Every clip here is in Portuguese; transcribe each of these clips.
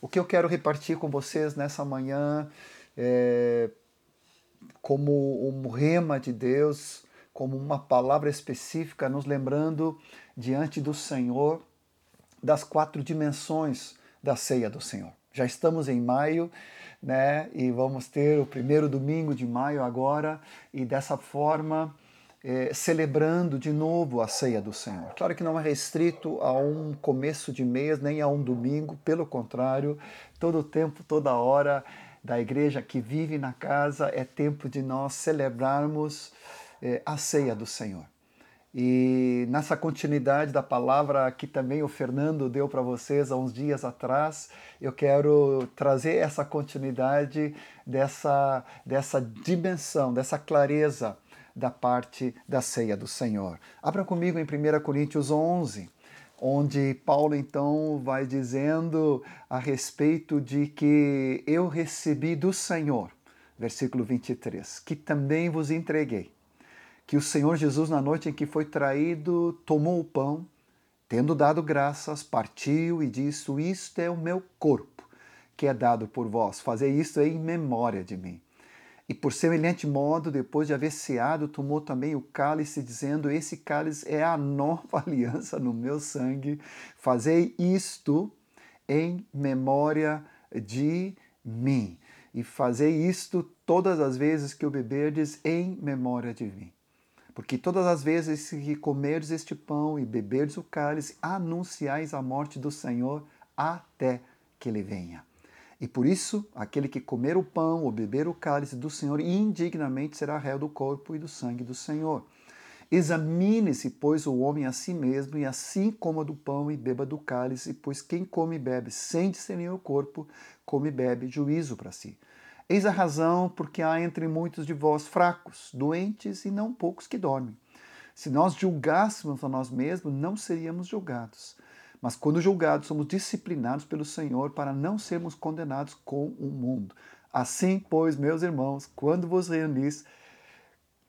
O que eu quero repartir com vocês nessa manhã é como um rema de Deus, como uma palavra específica, nos lembrando diante do Senhor das quatro dimensões da ceia do Senhor. Já estamos em maio, né? E vamos ter o primeiro domingo de maio agora, e dessa forma é, celebrando de novo a ceia do Senhor. Claro que não é restrito a um começo de mês, nem a um domingo, pelo contrário, todo o tempo, toda hora da igreja que vive na casa é tempo de nós celebrarmos é, a ceia do Senhor. E nessa continuidade da palavra que também o Fernando deu para vocês há uns dias atrás, eu quero trazer essa continuidade dessa, dessa dimensão, dessa clareza da parte da ceia do Senhor. Abra comigo em 1 Coríntios 11, onde Paulo então vai dizendo a respeito de que eu recebi do Senhor, versículo 23, que também vos entreguei que o Senhor Jesus, na noite em que foi traído, tomou o pão, tendo dado graças, partiu e disse: Isto é o meu corpo, que é dado por vós. Fazei isto em memória de mim. E por semelhante modo, depois de haver ceado, tomou também o cálice, dizendo: Esse cálice é a nova aliança no meu sangue. Fazei isto em memória de mim. E fazei isto todas as vezes que o beberdes em memória de mim. Porque todas as vezes que comerdes este pão e beberdes o cálice, anunciais a morte do Senhor até que ele venha. E por isso, aquele que comer o pão ou beber o cálice do Senhor indignamente será réu do corpo e do sangue do Senhor. Examine-se, pois, o homem a si mesmo, e assim coma do pão e beba do cálice, pois quem come e bebe sem discernir o corpo, come e bebe juízo para si. Eis a razão porque há entre muitos de vós fracos, doentes e não poucos que dormem. Se nós julgássemos a nós mesmos, não seríamos julgados. Mas quando julgados, somos disciplinados pelo Senhor para não sermos condenados com o mundo. Assim, pois, meus irmãos, quando vos reunis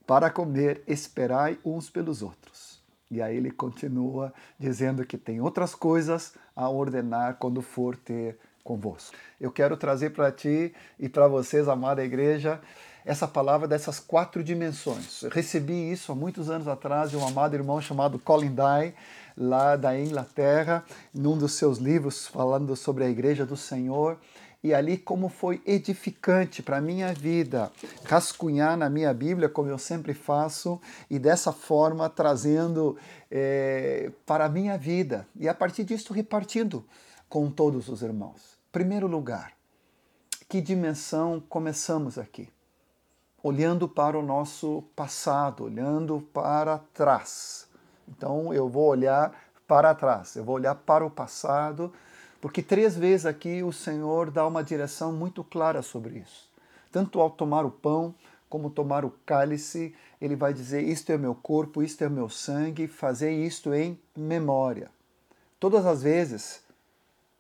para comer, esperai uns pelos outros. E aí ele continua dizendo que tem outras coisas a ordenar quando for ter convosco. Eu quero trazer para ti e para vocês, amada igreja, essa palavra dessas quatro dimensões. Eu recebi isso há muitos anos atrás de um amado irmão chamado Colin Dye, lá da Inglaterra, num dos seus livros falando sobre a igreja do Senhor. E ali como foi edificante para a minha vida, rascunhar na minha Bíblia, como eu sempre faço, e dessa forma trazendo é, para a minha vida. E a partir disso repartindo com todos os irmãos. Primeiro lugar, que dimensão começamos aqui? Olhando para o nosso passado, olhando para trás. Então eu vou olhar para trás, eu vou olhar para o passado, porque três vezes aqui o Senhor dá uma direção muito clara sobre isso. Tanto ao tomar o pão, como tomar o cálice, ele vai dizer: Isto é meu corpo, isto é meu sangue, fazer isto em memória. Todas as vezes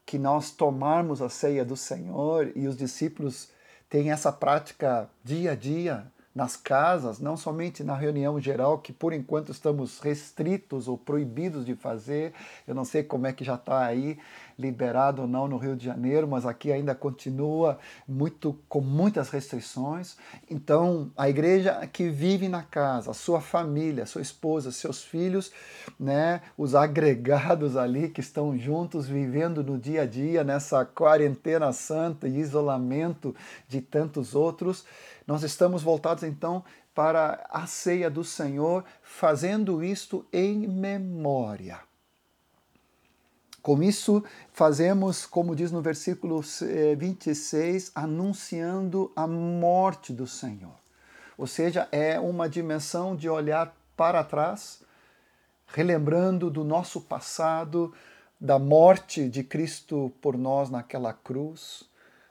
que nós tomarmos a ceia do Senhor e os discípulos têm essa prática dia a dia nas casas, não somente na reunião geral, que por enquanto estamos restritos ou proibidos de fazer. Eu não sei como é que já está aí liberado ou não no Rio de Janeiro, mas aqui ainda continua muito com muitas restrições. Então, a igreja que vive na casa, a sua família, sua esposa, seus filhos, né, os agregados ali que estão juntos vivendo no dia a dia nessa quarentena santa e isolamento de tantos outros, nós estamos voltados então para a ceia do Senhor, fazendo isto em memória. Com isso, fazemos, como diz no versículo 26, eh, anunciando a morte do Senhor. Ou seja, é uma dimensão de olhar para trás, relembrando do nosso passado, da morte de Cristo por nós naquela cruz,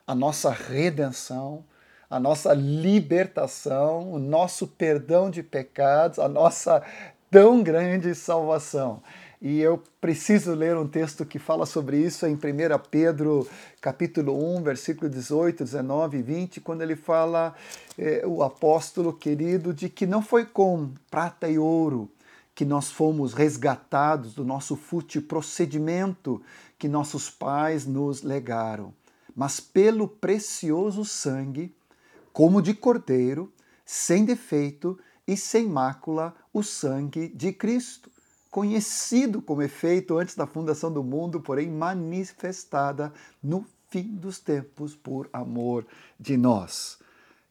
a nossa redenção, a nossa libertação, o nosso perdão de pecados, a nossa tão grande salvação. E eu preciso ler um texto que fala sobre isso em 1 Pedro, capítulo 1, versículo 18, 19 e 20, quando ele fala, eh, o apóstolo querido, de que não foi com prata e ouro que nós fomos resgatados do nosso fútil procedimento que nossos pais nos legaram mas pelo precioso sangue, como de cordeiro, sem defeito e sem mácula, o sangue de Cristo, conhecido como efeito antes da fundação do mundo, porém manifestada no fim dos tempos por amor de nós.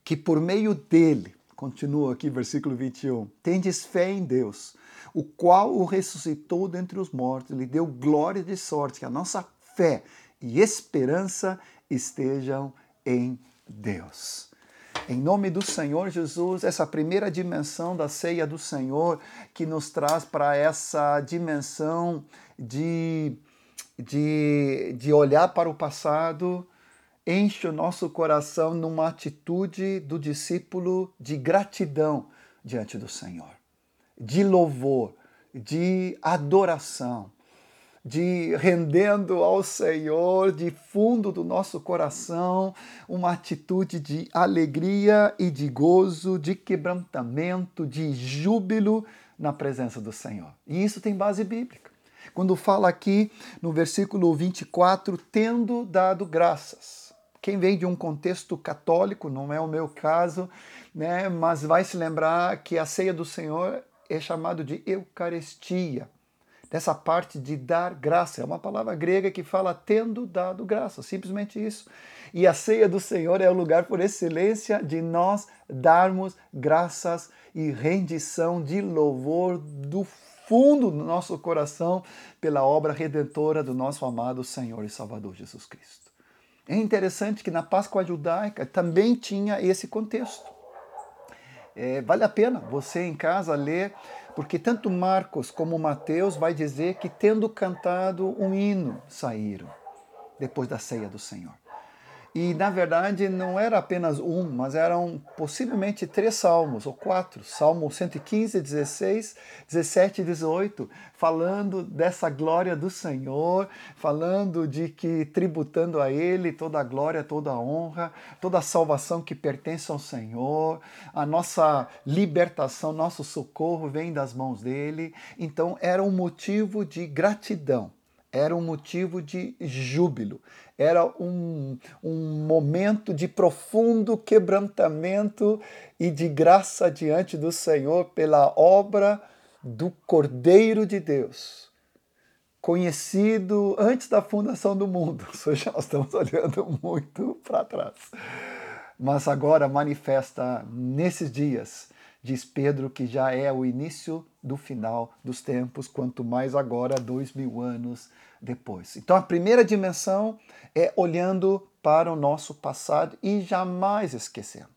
Que por meio dele, continua aqui versículo 21, tendes fé em Deus, o qual o ressuscitou dentre os mortos, lhe deu glória de sorte, que a nossa fé e esperança estejam em Deus. Em nome do Senhor Jesus, essa primeira dimensão da ceia do Senhor que nos traz para essa dimensão de, de, de olhar para o passado, enche o nosso coração numa atitude do discípulo de gratidão diante do Senhor, de louvor, de adoração de rendendo ao Senhor de fundo do nosso coração uma atitude de alegria e de gozo, de quebrantamento, de júbilo na presença do Senhor. E isso tem base bíblica. Quando fala aqui no versículo 24, tendo dado graças. Quem vem de um contexto católico, não é o meu caso, né, mas vai se lembrar que a ceia do Senhor é chamado de Eucaristia dessa parte de dar graça. É uma palavra grega que fala tendo dado graça, simplesmente isso. E a ceia do Senhor é o lugar por excelência de nós darmos graças e rendição de louvor do fundo do nosso coração pela obra redentora do nosso amado Senhor e Salvador Jesus Cristo. É interessante que na Páscoa judaica também tinha esse contexto. É, vale a pena você em casa ler porque tanto Marcos como Mateus vai dizer que tendo cantado um hino saíram depois da ceia do Senhor. E na verdade não era apenas um, mas eram possivelmente três salmos, ou quatro: Salmo 115, 16, 17 e 18, falando dessa glória do Senhor, falando de que tributando a Ele toda a glória, toda a honra, toda a salvação que pertence ao Senhor, a nossa libertação, nosso socorro vem das mãos dele. Então era um motivo de gratidão era um motivo de júbilo, era um, um momento de profundo quebrantamento e de graça diante do Senhor pela obra do Cordeiro de Deus, conhecido antes da fundação do mundo. Seja, nós estamos olhando muito para trás. Mas agora manifesta nesses dias, diz Pedro, que já é o início do final dos tempos, quanto mais agora, dois mil anos depois. Então, a primeira dimensão é olhando para o nosso passado e jamais esquecendo.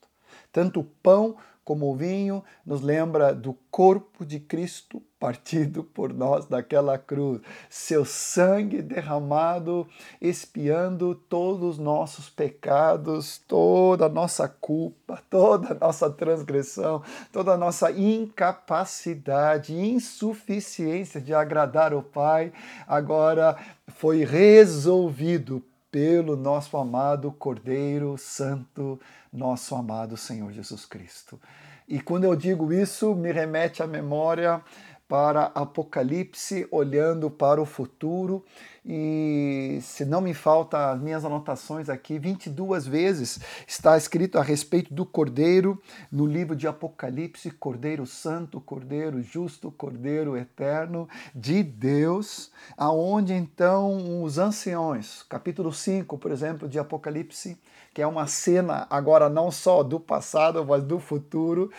Tanto o pão como o vinho nos lembra do corpo de Cristo partido por nós daquela cruz, seu sangue derramado, expiando todos os nossos pecados, toda a nossa culpa, toda a nossa transgressão, toda a nossa incapacidade, insuficiência de agradar o Pai, agora foi resolvido pelo nosso amado Cordeiro Santo, nosso amado Senhor Jesus Cristo. E quando eu digo isso, me remete à memória para Apocalipse, olhando para o futuro. E se não me falta as minhas anotações aqui, 22 vezes está escrito a respeito do Cordeiro no livro de Apocalipse: Cordeiro Santo, Cordeiro Justo, Cordeiro Eterno de Deus, aonde então os anciões, capítulo 5, por exemplo, de Apocalipse, que é uma cena agora não só do passado, mas do futuro,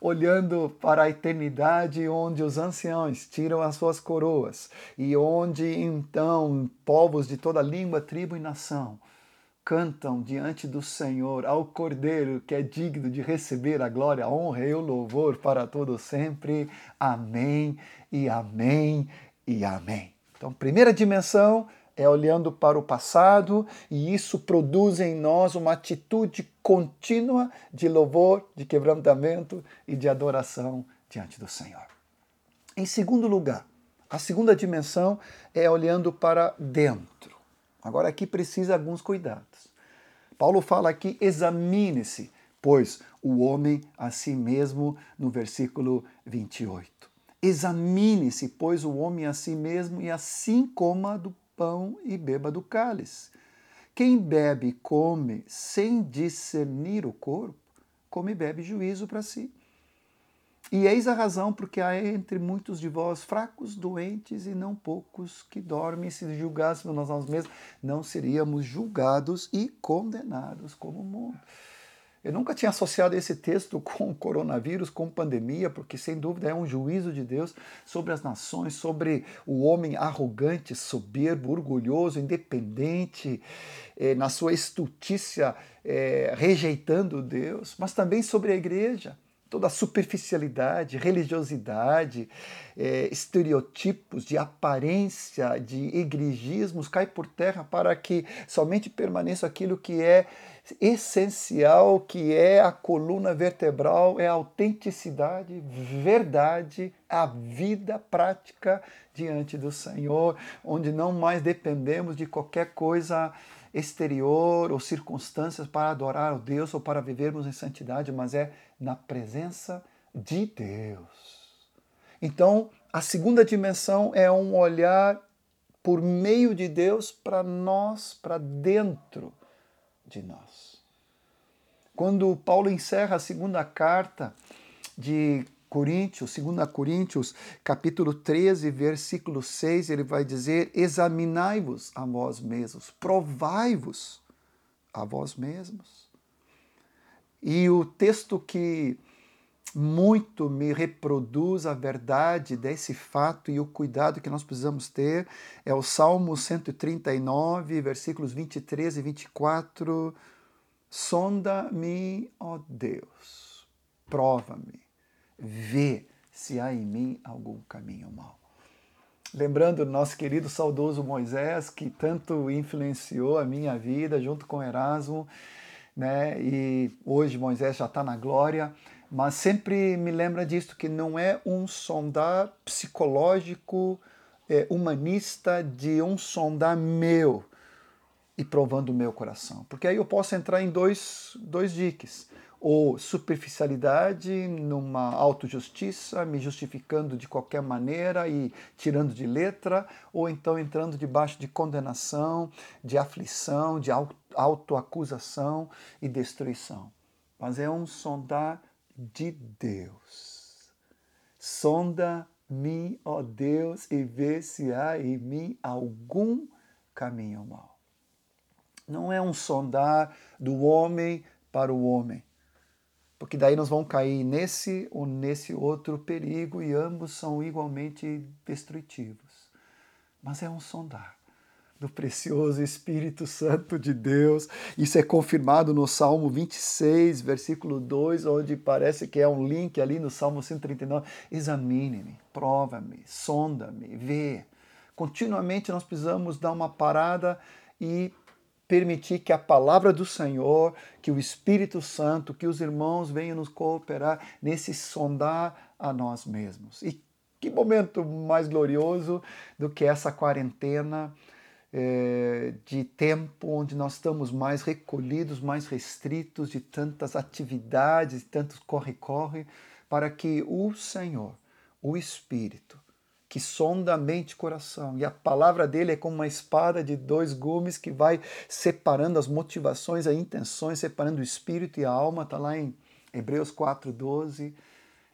olhando para a eternidade, onde os anciãos tiram as suas coroas e onde então povos de toda língua, tribo e nação cantam diante do Senhor ao Cordeiro que é digno de receber a glória, a honra e o louvor para todo sempre. Amém e amém e amém. Então, primeira dimensão é olhando para o passado e isso produz em nós uma atitude contínua de louvor, de quebrantamento e de adoração diante do Senhor. Em segundo lugar, a segunda dimensão é olhando para dentro. Agora aqui precisa alguns cuidados. Paulo fala aqui: examine-se, pois o homem a si mesmo, no versículo 28. Examine-se, pois o homem a si mesmo, e assim coma do pão e beba do cálice. Quem bebe e come sem discernir o corpo, come e bebe juízo para si. E eis a razão porque há entre muitos de vós fracos, doentes e não poucos que dormem. Se julgássemos nós mesmos, não seríamos julgados e condenados como o mundo. Eu nunca tinha associado esse texto com coronavírus, com pandemia, porque sem dúvida é um juízo de Deus sobre as nações, sobre o homem arrogante, soberbo, orgulhoso, independente, eh, na sua estultícia, eh, rejeitando Deus, mas também sobre a igreja toda a superficialidade, religiosidade, é, estereotipos de aparência, de igregismos cai por terra para que somente permaneça aquilo que é essencial, que é a coluna vertebral, é a autenticidade, verdade, a vida prática diante do Senhor, onde não mais dependemos de qualquer coisa exterior ou circunstâncias para adorar o Deus ou para vivermos em santidade, mas é na presença de Deus. Então, a segunda dimensão é um olhar por meio de Deus para nós, para dentro de nós. Quando Paulo encerra a segunda carta de Coríntios, 2 Coríntios, capítulo 13, versículo 6, ele vai dizer: Examinai-vos a vós mesmos, provai-vos a vós mesmos. E o texto que muito me reproduz a verdade desse fato e o cuidado que nós precisamos ter é o Salmo 139, versículos 23 e 24. Sonda-me, ó Deus, prova-me vê se há em mim algum caminho mau. Lembrando nosso querido saudoso Moisés, que tanto influenciou a minha vida junto com Erasmo, né? E hoje Moisés já está na glória, mas sempre me lembra disso que não é um sondar psicológico, é, humanista de um sondar meu e provando o meu coração, porque aí eu posso entrar em dois, dois diques ou superficialidade, numa autojustiça, me justificando de qualquer maneira e tirando de letra, ou então entrando debaixo de condenação, de aflição, de autoacusação e destruição. Mas é um sondar de Deus. Sonda-me, ó Deus, e vê se há em mim algum caminho mau. Não é um sondar do homem para o homem porque daí nós vamos cair nesse ou nesse outro perigo e ambos são igualmente destrutivos. Mas é um sondar do precioso Espírito Santo de Deus. Isso é confirmado no Salmo 26, versículo 2, onde parece que é um link ali no Salmo 139. Examine-me, prova-me, sonda-me, vê. Continuamente nós precisamos dar uma parada e permitir que a palavra do Senhor, que o Espírito Santo, que os irmãos venham nos cooperar nesse sondar a nós mesmos. E que momento mais glorioso do que essa quarentena é, de tempo onde nós estamos mais recolhidos, mais restritos de tantas atividades, de tantos corre-corre, para que o Senhor, o Espírito, que sonda a mente e coração. E a palavra dele é como uma espada de dois gumes que vai separando as motivações, as intenções, separando o espírito e a alma. Está lá em Hebreus 4,12.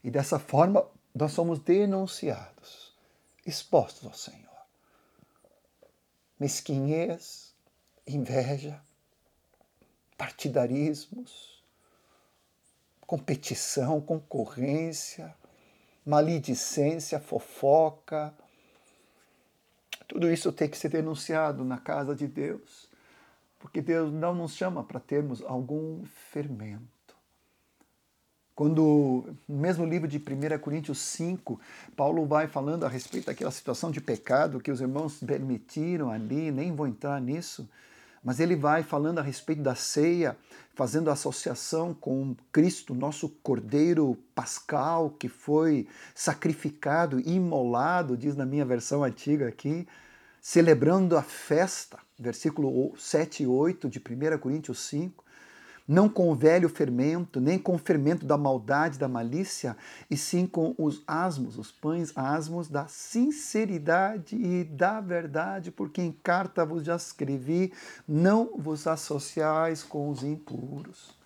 E dessa forma nós somos denunciados, expostos ao Senhor. Mesquinhez, inveja, partidarismos, competição, concorrência, maledicência, fofoca. Tudo isso tem que ser denunciado na casa de Deus, porque Deus não nos chama para termos algum fermento. Quando, no mesmo livro de 1 Coríntios 5, Paulo vai falando a respeito daquela situação de pecado que os irmãos permitiram ali, nem vou entrar nisso, mas ele vai falando a respeito da ceia, fazendo associação com Cristo, nosso Cordeiro Pascal, que foi sacrificado, imolado, diz na minha versão antiga aqui, celebrando a festa, versículo 7 e 8 de 1 Coríntios 5. Não com o velho fermento, nem com o fermento da maldade, da malícia, e sim com os asmos, os pães asmos da sinceridade e da verdade, porque em carta vos já escrevi, não vos associais com os impuros.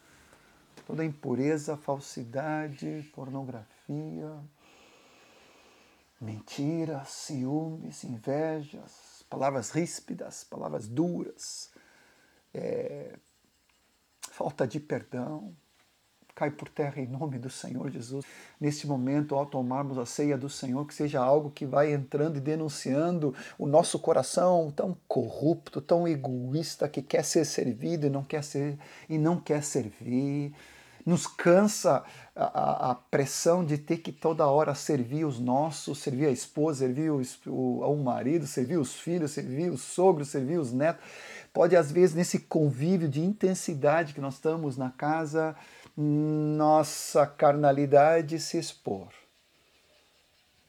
Toda impureza, falsidade, pornografia, mentiras, ciúmes, invejas, palavras ríspidas, palavras duras, é, falta de perdão, cai por terra em nome do Senhor Jesus. Neste momento, ao tomarmos a ceia do Senhor, que seja algo que vai entrando e denunciando o nosso coração tão corrupto, tão egoísta, que quer ser servido e não quer ser e não quer servir. Nos cansa a, a pressão de ter que toda hora servir os nossos, servir a esposa, servir o, o, o marido, servir os filhos, servir os sogros, servir os netos pode, às vezes, nesse convívio de intensidade que nós estamos na casa, nossa carnalidade se expor.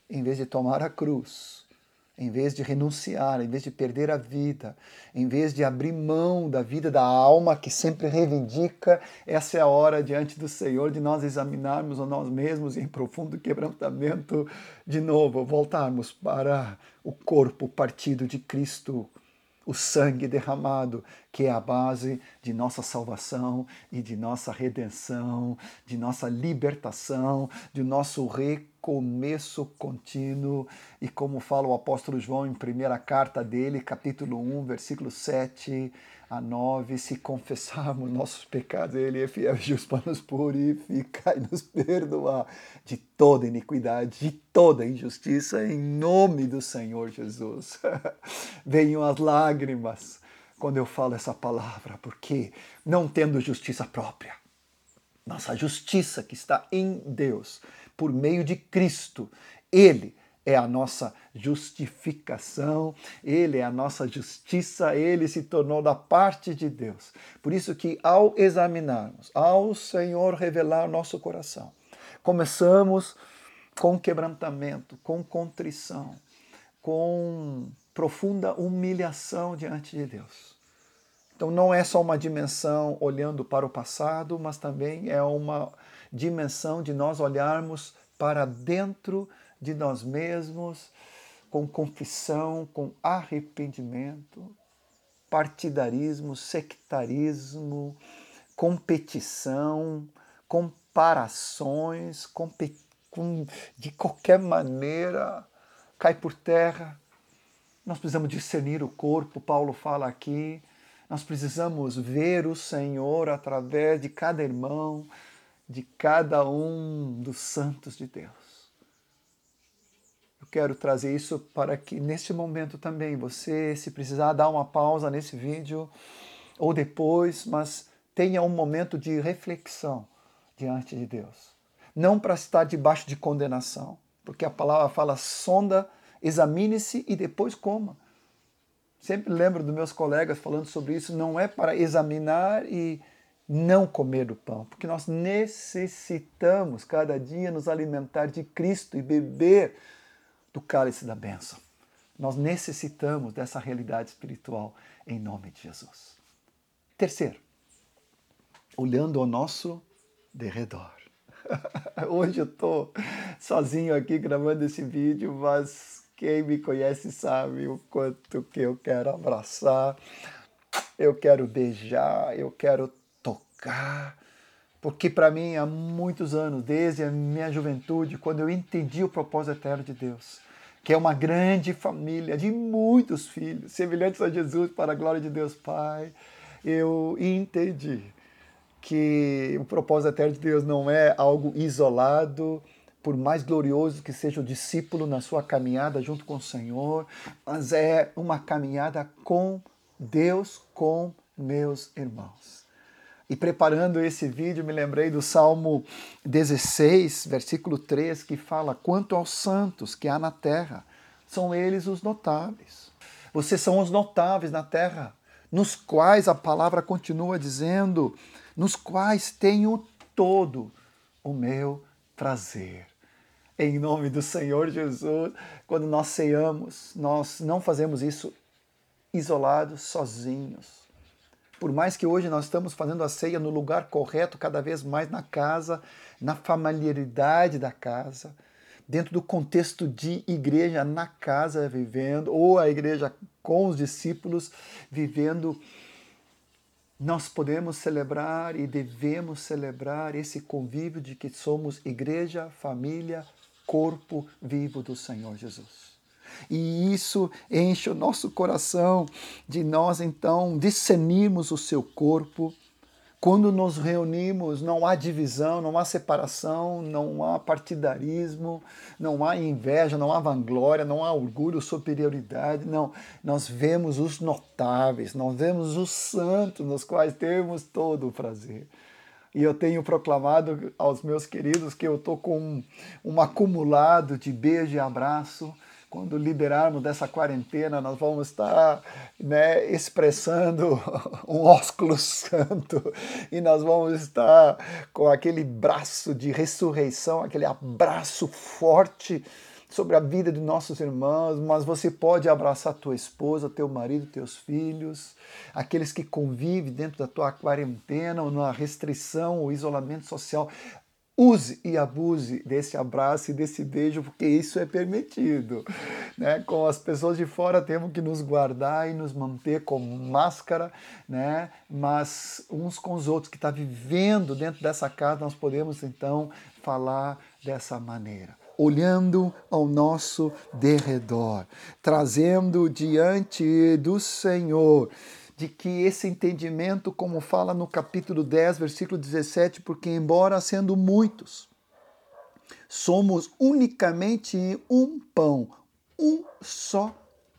Em vez de tomar a cruz, em vez de renunciar, em vez de perder a vida, em vez de abrir mão da vida da alma que sempre reivindica, essa é a hora diante do Senhor de nós examinarmos a nós mesmos em profundo quebrantamento, de novo, voltarmos para o corpo partido de Cristo o sangue derramado, que é a base de nossa salvação e de nossa redenção, de nossa libertação, de nosso recomeço contínuo. E como fala o apóstolo João em primeira carta dele, capítulo 1, versículo 7, a 9, se confessarmos nossos pecados, Ele é fiel justo para nos purificar e nos perdoar de toda iniquidade, de toda injustiça, em nome do Senhor Jesus. Venham as lágrimas quando eu falo essa palavra, porque não tendo justiça própria, nossa justiça que está em Deus, por meio de Cristo, Ele é a nossa justificação, ele é a nossa justiça, ele se tornou da parte de Deus. Por isso que ao examinarmos, ao Senhor revelar nosso coração, começamos com quebrantamento, com contrição, com profunda humilhação diante de Deus. Então não é só uma dimensão olhando para o passado, mas também é uma dimensão de nós olharmos para dentro de nós mesmos, com confissão, com arrependimento, partidarismo, sectarismo, competição, comparações, compet... com... de qualquer maneira cai por terra. Nós precisamos discernir o corpo, Paulo fala aqui. Nós precisamos ver o Senhor através de cada irmão, de cada um dos santos de Deus. Eu quero trazer isso para que neste momento também você, se precisar dar uma pausa nesse vídeo ou depois, mas tenha um momento de reflexão diante de Deus. Não para estar debaixo de condenação, porque a palavra fala sonda, examine-se e depois coma. Sempre lembro dos meus colegas falando sobre isso, não é para examinar e não comer do pão, porque nós necessitamos cada dia nos alimentar de Cristo e beber do cálice da bênção. Nós necessitamos dessa realidade espiritual em nome de Jesus. Terceiro, olhando ao nosso derredor. Hoje eu estou sozinho aqui gravando esse vídeo, mas quem me conhece sabe o quanto que eu quero abraçar, eu quero beijar, eu quero tocar, porque para mim há muitos anos, desde a minha juventude, quando eu entendi o propósito eterno de Deus, que é uma grande família de muitos filhos, semelhantes a Jesus, para a glória de Deus Pai, eu entendi que o propósito eterno de Deus não é algo isolado, por mais glorioso que seja o discípulo na sua caminhada junto com o Senhor, mas é uma caminhada com Deus, com meus irmãos. E preparando esse vídeo, me lembrei do Salmo 16, versículo 3, que fala: Quanto aos santos que há na terra, são eles os notáveis. Vocês são os notáveis na terra, nos quais a palavra continua dizendo: nos quais tenho todo o meu prazer. Em nome do Senhor Jesus, quando nós ceamos, nós não fazemos isso isolados, sozinhos Por mais que hoje nós estamos fazendo a ceia no lugar correto, cada vez mais na casa, na familiaridade da casa, dentro do contexto de igreja na casa vivendo, ou a igreja com os discípulos vivendo, nós podemos celebrar e devemos celebrar esse convívio de que somos igreja, família, corpo vivo do Senhor Jesus. E isso enche o nosso coração de nós então discernirmos o seu corpo. Quando nos reunimos, não há divisão, não há separação, não há partidarismo, não há inveja, não há vanglória, não há orgulho, superioridade. Não, nós vemos os notáveis, nós vemos os santos, nos quais temos todo o prazer. E eu tenho proclamado aos meus queridos que eu estou com um, um acumulado de beijo e abraço quando liberarmos dessa quarentena, nós vamos estar né, expressando um ósculo santo e nós vamos estar com aquele braço de ressurreição, aquele abraço forte sobre a vida de nossos irmãos, mas você pode abraçar tua esposa, teu marido, teus filhos, aqueles que convivem dentro da tua quarentena ou na restrição ou isolamento social. Use e abuse desse abraço e desse beijo, porque isso é permitido. Né? Com as pessoas de fora temos que nos guardar e nos manter com máscara, né? mas uns com os outros que estão tá vivendo dentro dessa casa, nós podemos então falar dessa maneira olhando ao nosso derredor, trazendo diante do Senhor de que esse entendimento, como fala no capítulo 10, versículo 17, porque embora sendo muitos, somos unicamente um pão, um só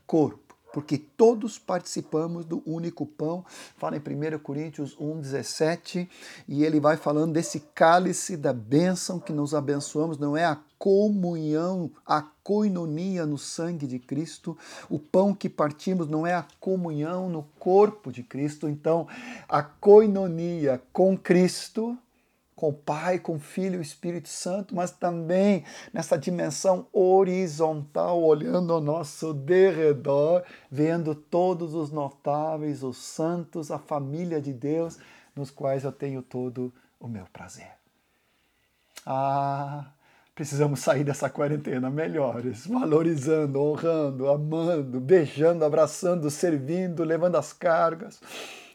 corpo porque todos participamos do único pão. Fala em 1 Coríntios 1,17, e ele vai falando desse cálice da bênção que nos abençoamos, não é a comunhão, a coinonia no sangue de Cristo. O pão que partimos não é a comunhão no corpo de Cristo. Então, a coinonia com Cristo com o Pai, com o Filho e o Espírito Santo, mas também nessa dimensão horizontal, olhando ao nosso derredor, vendo todos os notáveis, os santos, a família de Deus, nos quais eu tenho todo o meu prazer. Ah, precisamos sair dessa quarentena melhores, valorizando, honrando, amando, beijando, abraçando, servindo, levando as cargas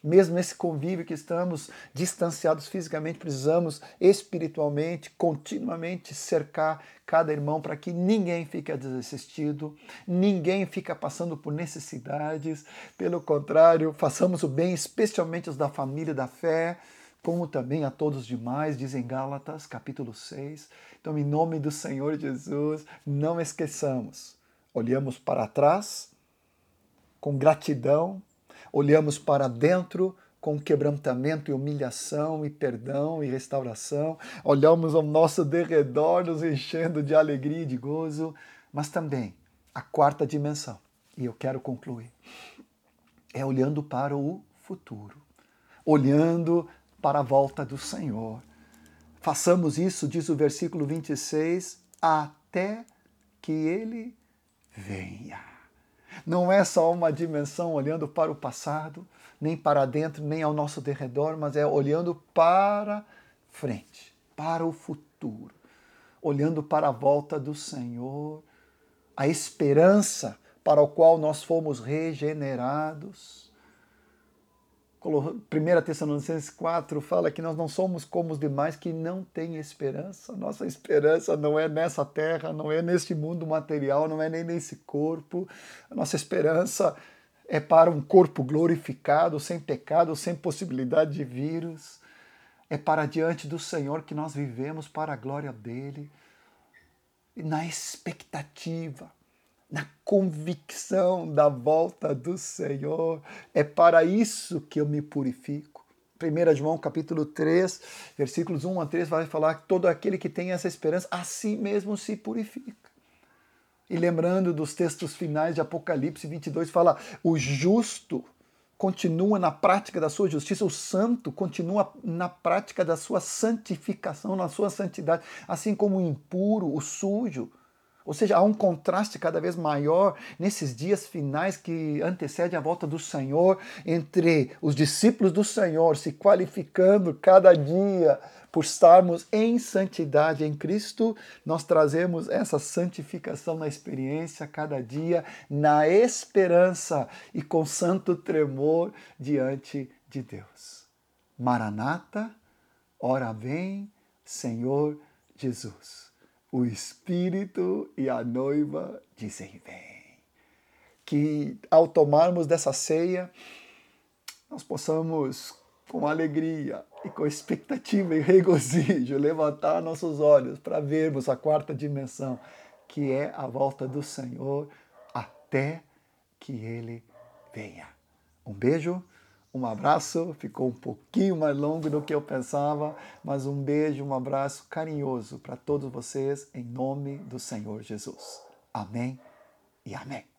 mesmo nesse convívio que estamos distanciados fisicamente, precisamos espiritualmente, continuamente cercar cada irmão para que ninguém fique desassistido, ninguém fique passando por necessidades. Pelo contrário, façamos o bem, especialmente os da família da fé, como também a todos os demais, diz em Gálatas, capítulo 6. Então, em nome do Senhor Jesus, não esqueçamos, olhamos para trás com gratidão olhamos para dentro com quebrantamento e humilhação e perdão e restauração, olhamos ao nosso derredor nos enchendo de alegria e de gozo, mas também a quarta dimensão, e eu quero concluir, é olhando para o futuro, olhando para a volta do Senhor. Façamos isso, diz o versículo 26, até que ele venha. Não é só uma dimensão olhando para o passado, nem para dentro, nem ao nosso derredor, mas é olhando para frente, para o futuro, olhando para a volta do Senhor, a esperança para o qual nós fomos regenerados 1 Tessalonicenses 4 fala que nós não somos como os demais que não têm esperança. Nossa esperança não é nessa terra, não é neste mundo material, não é nem nesse corpo. A nossa esperança é para um corpo glorificado, sem pecado, sem possibilidade de vírus. É para diante do Senhor que nós vivemos para a glória dele, e na expectativa na convicção da volta do Senhor. É para isso que eu me purifico. 1 João capítulo 3, versículos 1 a 3 vai falar que todo aquele que tem essa esperança, a si mesmo se purifica. E lembrando dos textos finais de Apocalipse 22, fala: o justo continua na prática da sua justiça, o santo continua na prática da sua santificação, na sua santidade, assim como o impuro, o sujo, Ou seja, há um contraste cada vez maior nesses dias finais que antecedem a volta do Senhor, entre os discípulos do Senhor se qualificando cada dia por estarmos em santidade em Cristo, nós trazemos essa santificação na experiência cada dia, na esperança e com santo tremor diante de Deus. Maranata, ora vem, Senhor Jesus. O Espírito e a noiva dizem: Vem. Que ao tomarmos dessa ceia, nós possamos, com alegria e com expectativa e regozijo, levantar nossos olhos para vermos a quarta dimensão, que é a volta do Senhor até que Ele venha. Um beijo um abraço, ficou um pouquinho mais longo do que eu pensava, mas um beijo, um abraço carinhoso para todos vocês, em nome do Senhor Jesus. Amém e amém.